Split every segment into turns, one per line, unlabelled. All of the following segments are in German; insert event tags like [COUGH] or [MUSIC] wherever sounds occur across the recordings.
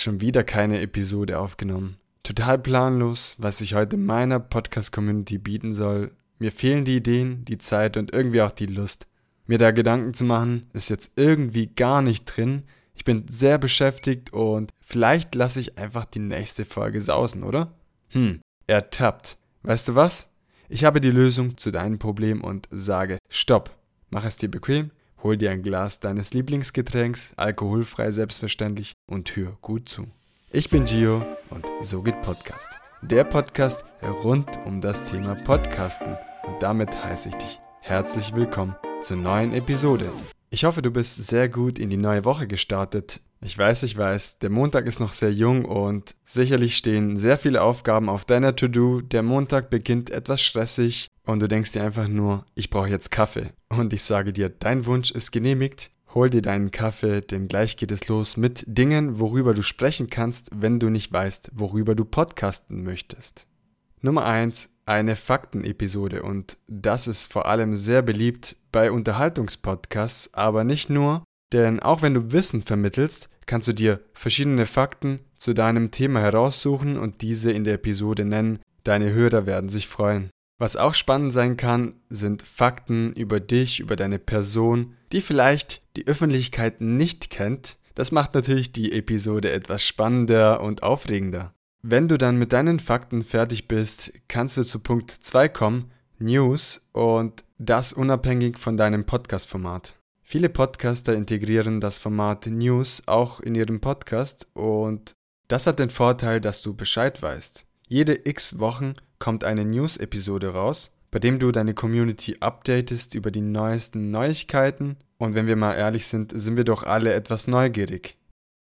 schon wieder keine Episode aufgenommen. Total planlos, was ich heute meiner Podcast-Community bieten soll. Mir fehlen die Ideen, die Zeit und irgendwie auch die Lust. Mir da Gedanken zu machen, ist jetzt irgendwie gar nicht drin. Ich bin sehr beschäftigt und vielleicht lasse ich einfach die nächste Folge sausen, oder? Hm, ertappt. Weißt du was? Ich habe die Lösung zu deinem Problem und sage Stopp. Mach es dir bequem, hol dir ein Glas deines Lieblingsgetränks, alkoholfrei selbstverständlich und hör gut zu. Ich bin Gio und so geht Podcast. Der Podcast rund um das Thema Podcasten. Und damit heiße ich dich herzlich willkommen zur neuen Episode. Ich hoffe, du bist sehr gut in die neue Woche gestartet. Ich weiß, ich weiß, der Montag ist noch sehr jung und sicherlich stehen sehr viele Aufgaben auf deiner To-Do. Der Montag beginnt etwas stressig und du denkst dir einfach nur, ich brauche jetzt Kaffee. Und ich sage dir, dein Wunsch ist genehmigt. Hol dir deinen Kaffee, denn gleich geht es los mit Dingen, worüber du sprechen kannst, wenn du nicht weißt, worüber du podcasten möchtest. Nummer 1. Eine Faktenepisode und das ist vor allem sehr beliebt bei Unterhaltungspodcasts, aber nicht nur, denn auch wenn du Wissen vermittelst, kannst du dir verschiedene Fakten zu deinem Thema heraussuchen und diese in der Episode nennen. Deine Hörer werden sich freuen. Was auch spannend sein kann, sind Fakten über dich, über deine Person, die vielleicht die Öffentlichkeit nicht kennt. Das macht natürlich die Episode etwas spannender und aufregender. Wenn du dann mit deinen Fakten fertig bist, kannst du zu Punkt 2 kommen, News, und das unabhängig von deinem Podcast-Format. Viele Podcaster integrieren das Format News auch in ihrem Podcast und das hat den Vorteil, dass du Bescheid weißt. Jede x Wochen kommt eine News-Episode raus, bei dem du deine Community updatest über die neuesten Neuigkeiten. Und wenn wir mal ehrlich sind, sind wir doch alle etwas neugierig.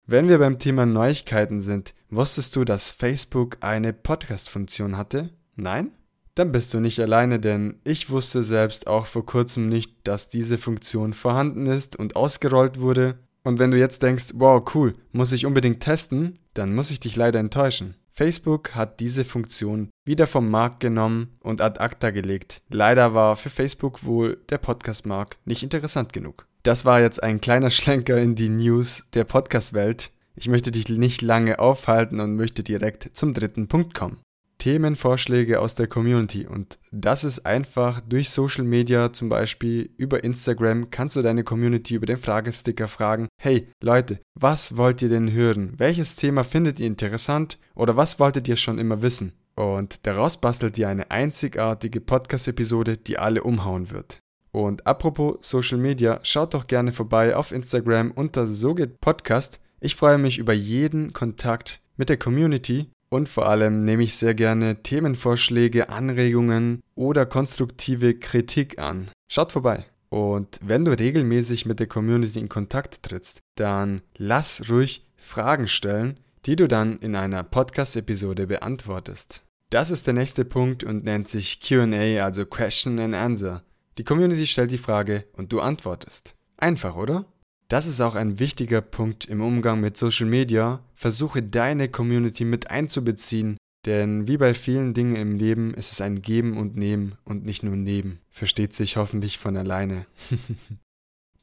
Wenn wir beim Thema Neuigkeiten sind, wusstest du, dass Facebook eine Podcast-Funktion hatte? Nein? Dann bist du nicht alleine, denn ich wusste selbst auch vor kurzem nicht, dass diese Funktion vorhanden ist und ausgerollt wurde. Und wenn du jetzt denkst, wow, cool, muss ich unbedingt testen, dann muss ich dich leider enttäuschen. Facebook hat diese Funktion wieder vom Markt genommen und ad acta gelegt. Leider war für Facebook wohl der Podcast-Markt nicht interessant genug. Das war jetzt ein kleiner [LAUGHS] Schlenker in die News der Podcast-Welt. Ich möchte dich nicht lange aufhalten und möchte direkt zum dritten Punkt kommen. Themenvorschläge aus der Community. Und das ist einfach durch Social Media, zum Beispiel über Instagram, kannst du deine Community über den Fragesticker fragen, hey Leute, was wollt ihr denn hören? Welches Thema findet ihr interessant oder was wolltet ihr schon immer wissen? Und daraus bastelt ihr eine einzigartige Podcast-Episode, die alle umhauen wird. Und apropos Social Media, schaut doch gerne vorbei auf Instagram unter So geht Podcast. Ich freue mich über jeden Kontakt mit der Community und vor allem nehme ich sehr gerne Themenvorschläge, Anregungen oder konstruktive Kritik an. Schaut vorbei. Und wenn du regelmäßig mit der Community in Kontakt trittst, dann lass ruhig Fragen stellen, die du dann in einer Podcast-Episode beantwortest. Das ist der nächste Punkt und nennt sich QA, also Question and Answer. Die Community stellt die Frage und du antwortest. Einfach, oder? Das ist auch ein wichtiger Punkt im Umgang mit Social Media. Versuche deine Community mit einzubeziehen, denn wie bei vielen Dingen im Leben ist es ein Geben und Nehmen und nicht nur Neben. Versteht sich hoffentlich von alleine. [LAUGHS]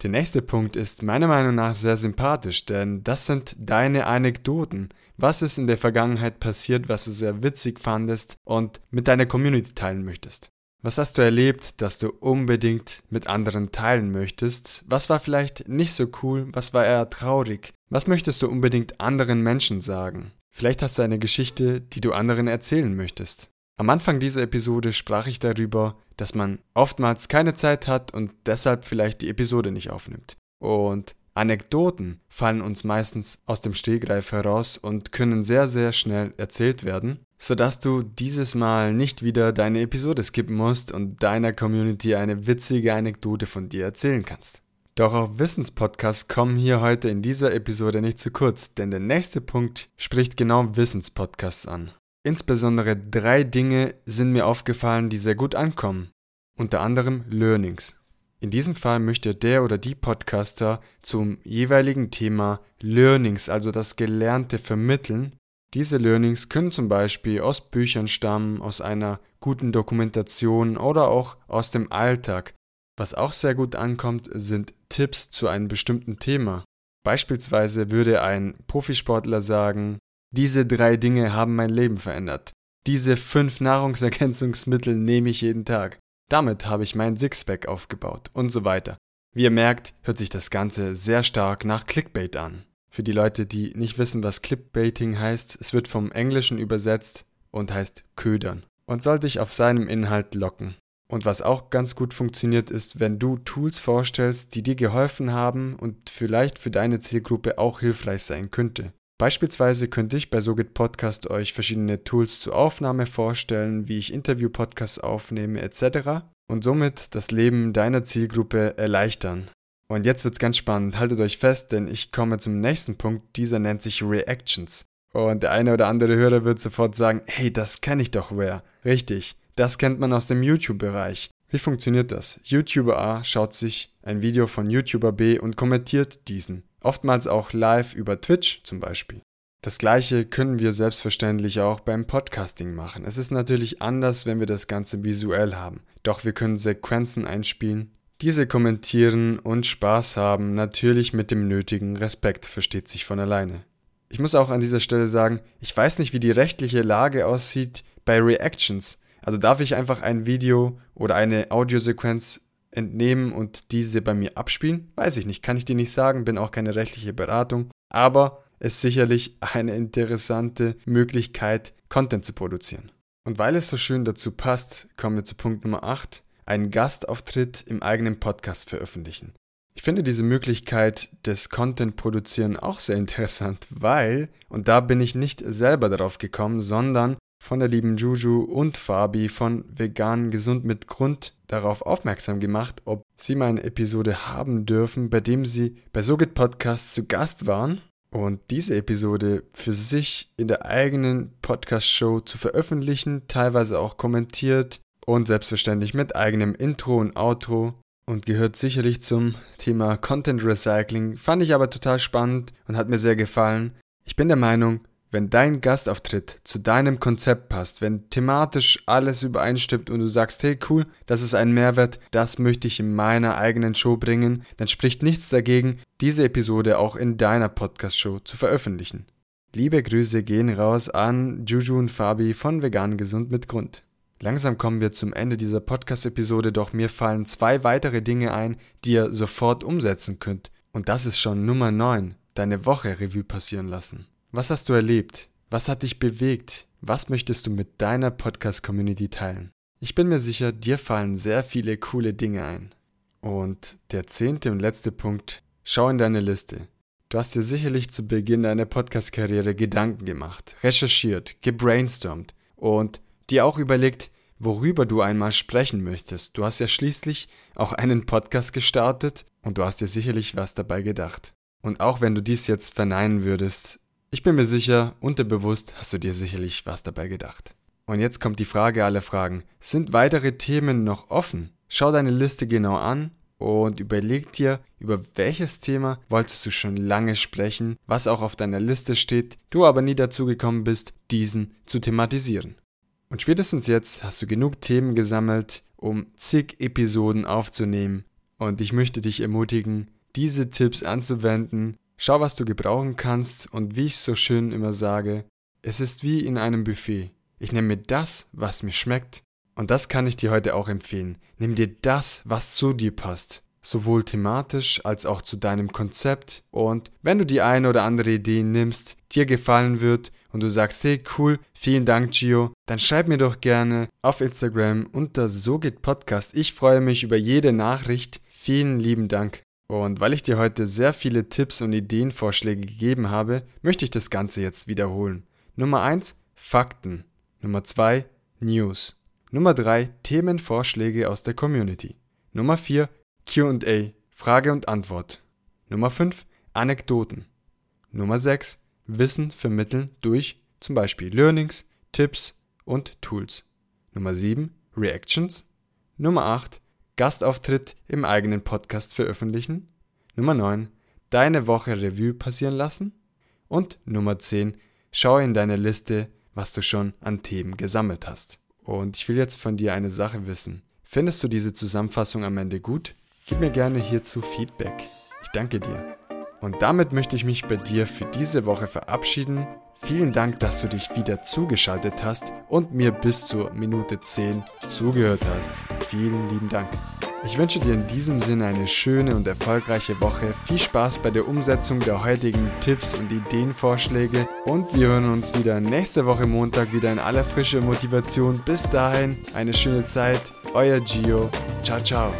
Der nächste Punkt ist meiner Meinung nach sehr sympathisch, denn das sind deine Anekdoten. Was ist in der Vergangenheit passiert, was du sehr witzig fandest und mit deiner Community teilen möchtest? Was hast du erlebt, das du unbedingt mit anderen teilen möchtest? Was war vielleicht nicht so cool? Was war eher traurig? Was möchtest du unbedingt anderen Menschen sagen? Vielleicht hast du eine Geschichte, die du anderen erzählen möchtest. Am Anfang dieser Episode sprach ich darüber, dass man oftmals keine Zeit hat und deshalb vielleicht die Episode nicht aufnimmt. Und Anekdoten fallen uns meistens aus dem Stehgreif heraus und können sehr, sehr schnell erzählt werden sodass du dieses Mal nicht wieder deine Episode skippen musst und deiner Community eine witzige Anekdote von dir erzählen kannst. Doch auch Wissenspodcasts kommen hier heute in dieser Episode nicht zu kurz, denn der nächste Punkt spricht genau Wissenspodcasts an. Insbesondere drei Dinge sind mir aufgefallen, die sehr gut ankommen. Unter anderem Learnings. In diesem Fall möchte der oder die Podcaster zum jeweiligen Thema Learnings, also das Gelernte, vermitteln diese Learnings können zum Beispiel aus Büchern stammen, aus einer guten Dokumentation oder auch aus dem Alltag. Was auch sehr gut ankommt, sind Tipps zu einem bestimmten Thema. Beispielsweise würde ein Profisportler sagen, diese drei Dinge haben mein Leben verändert. Diese fünf Nahrungsergänzungsmittel nehme ich jeden Tag. Damit habe ich mein Sixpack aufgebaut und so weiter. Wie ihr merkt, hört sich das Ganze sehr stark nach Clickbait an. Für die Leute, die nicht wissen, was Clickbaiting heißt, es wird vom Englischen übersetzt und heißt ködern und soll dich auf seinem Inhalt locken. Und was auch ganz gut funktioniert, ist, wenn du Tools vorstellst, die dir geholfen haben und vielleicht für deine Zielgruppe auch hilfreich sein könnte. Beispielsweise könnte ich bei Sogit Podcast euch verschiedene Tools zur Aufnahme vorstellen, wie ich Interview-Podcasts aufnehme etc. und somit das Leben deiner Zielgruppe erleichtern. Und jetzt wird's ganz spannend, haltet euch fest, denn ich komme zum nächsten Punkt, dieser nennt sich Reactions. Und der eine oder andere Hörer wird sofort sagen, hey, das kenne ich doch wer. Richtig, das kennt man aus dem YouTube-Bereich. Wie funktioniert das? YouTuber A schaut sich ein Video von YouTuber B und kommentiert diesen. Oftmals auch live über Twitch zum Beispiel. Das gleiche können wir selbstverständlich auch beim Podcasting machen. Es ist natürlich anders, wenn wir das Ganze visuell haben. Doch wir können Sequenzen einspielen, diese kommentieren und Spaß haben, natürlich mit dem nötigen Respekt, versteht sich von alleine. Ich muss auch an dieser Stelle sagen, ich weiß nicht, wie die rechtliche Lage aussieht bei Reactions. Also darf ich einfach ein Video oder eine Audiosequenz entnehmen und diese bei mir abspielen? Weiß ich nicht, kann ich dir nicht sagen, bin auch keine rechtliche Beratung, aber ist sicherlich eine interessante Möglichkeit, Content zu produzieren. Und weil es so schön dazu passt, kommen wir zu Punkt Nummer 8, einen Gastauftritt im eigenen Podcast veröffentlichen. Ich finde diese Möglichkeit des Content-Produzieren auch sehr interessant, weil, und da bin ich nicht selber darauf gekommen, sondern von der lieben Juju und Fabi von Vegan Gesund mit Grund darauf aufmerksam gemacht, ob sie mal eine Episode haben dürfen, bei dem sie bei Sogit Podcast zu Gast waren und diese Episode für sich in der eigenen Podcast-Show zu veröffentlichen, teilweise auch kommentiert und selbstverständlich mit eigenem Intro und Outro und gehört sicherlich zum Thema Content Recycling, fand ich aber total spannend und hat mir sehr gefallen. Ich bin der Meinung, wenn dein Gastauftritt zu deinem Konzept passt, wenn thematisch alles übereinstimmt und du sagst, hey cool, das ist ein Mehrwert, das möchte ich in meiner eigenen Show bringen, dann spricht nichts dagegen, diese Episode auch in deiner Podcast-Show zu veröffentlichen. Liebe Grüße gehen raus an Juju und Fabi von Vegan Gesund mit Grund. Langsam kommen wir zum Ende dieser Podcast-Episode, doch mir fallen zwei weitere Dinge ein, die ihr sofort umsetzen könnt. Und das ist schon Nummer 9, deine Woche Revue passieren lassen. Was hast du erlebt? Was hat dich bewegt? Was möchtest du mit deiner Podcast-Community teilen? Ich bin mir sicher, dir fallen sehr viele coole Dinge ein. Und der zehnte und letzte Punkt, schau in deine Liste. Du hast dir sicherlich zu Beginn deiner Podcast-Karriere Gedanken gemacht, recherchiert, gebrainstormt und dir auch überlegt, worüber du einmal sprechen möchtest. Du hast ja schließlich auch einen Podcast gestartet und du hast dir sicherlich was dabei gedacht. Und auch wenn du dies jetzt verneinen würdest, ich bin mir sicher, unterbewusst hast du dir sicherlich was dabei gedacht. Und jetzt kommt die Frage aller Fragen. Sind weitere Themen noch offen? Schau deine Liste genau an und überleg dir, über welches Thema wolltest du schon lange sprechen, was auch auf deiner Liste steht, du aber nie dazu gekommen bist, diesen zu thematisieren. Und spätestens jetzt hast du genug Themen gesammelt, um zig Episoden aufzunehmen. Und ich möchte dich ermutigen, diese Tipps anzuwenden Schau, was du gebrauchen kannst und wie ich so schön immer sage, es ist wie in einem Buffet. Ich nehme mir das, was mir schmeckt, und das kann ich dir heute auch empfehlen. Nimm dir das, was zu dir passt, sowohl thematisch als auch zu deinem Konzept. Und wenn du die eine oder andere Idee nimmst, dir gefallen wird und du sagst, hey cool, vielen Dank Gio, dann schreib mir doch gerne auf Instagram unter So geht Podcast. Ich freue mich über jede Nachricht. Vielen lieben Dank. Und weil ich dir heute sehr viele Tipps und Ideenvorschläge gegeben habe, möchte ich das Ganze jetzt wiederholen. Nummer 1 Fakten. Nummer 2 News. Nummer 3 Themenvorschläge aus der Community. Nummer 4 QA Frage und Antwort. Nummer 5 Anekdoten. Nummer 6 Wissen vermitteln durch zum Beispiel Learnings, Tipps und Tools. Nummer 7 Reactions. Nummer 8 Gastauftritt im eigenen Podcast veröffentlichen. Nummer 9. Deine Woche Revue passieren lassen. Und Nummer 10. Schau in deine Liste, was du schon an Themen gesammelt hast. Und ich will jetzt von dir eine Sache wissen. Findest du diese Zusammenfassung am Ende gut? Gib mir gerne hierzu Feedback. Ich danke dir. Und damit möchte ich mich bei dir für diese Woche verabschieden. Vielen Dank, dass du dich wieder zugeschaltet hast und mir bis zur Minute 10 zugehört hast. Vielen lieben Dank. Ich wünsche dir in diesem Sinne eine schöne und erfolgreiche Woche. Viel Spaß bei der Umsetzung der heutigen Tipps und Ideenvorschläge und wir hören uns wieder nächste Woche Montag wieder in aller Frische Motivation. Bis dahin, eine schöne Zeit. Euer Gio. Ciao, ciao.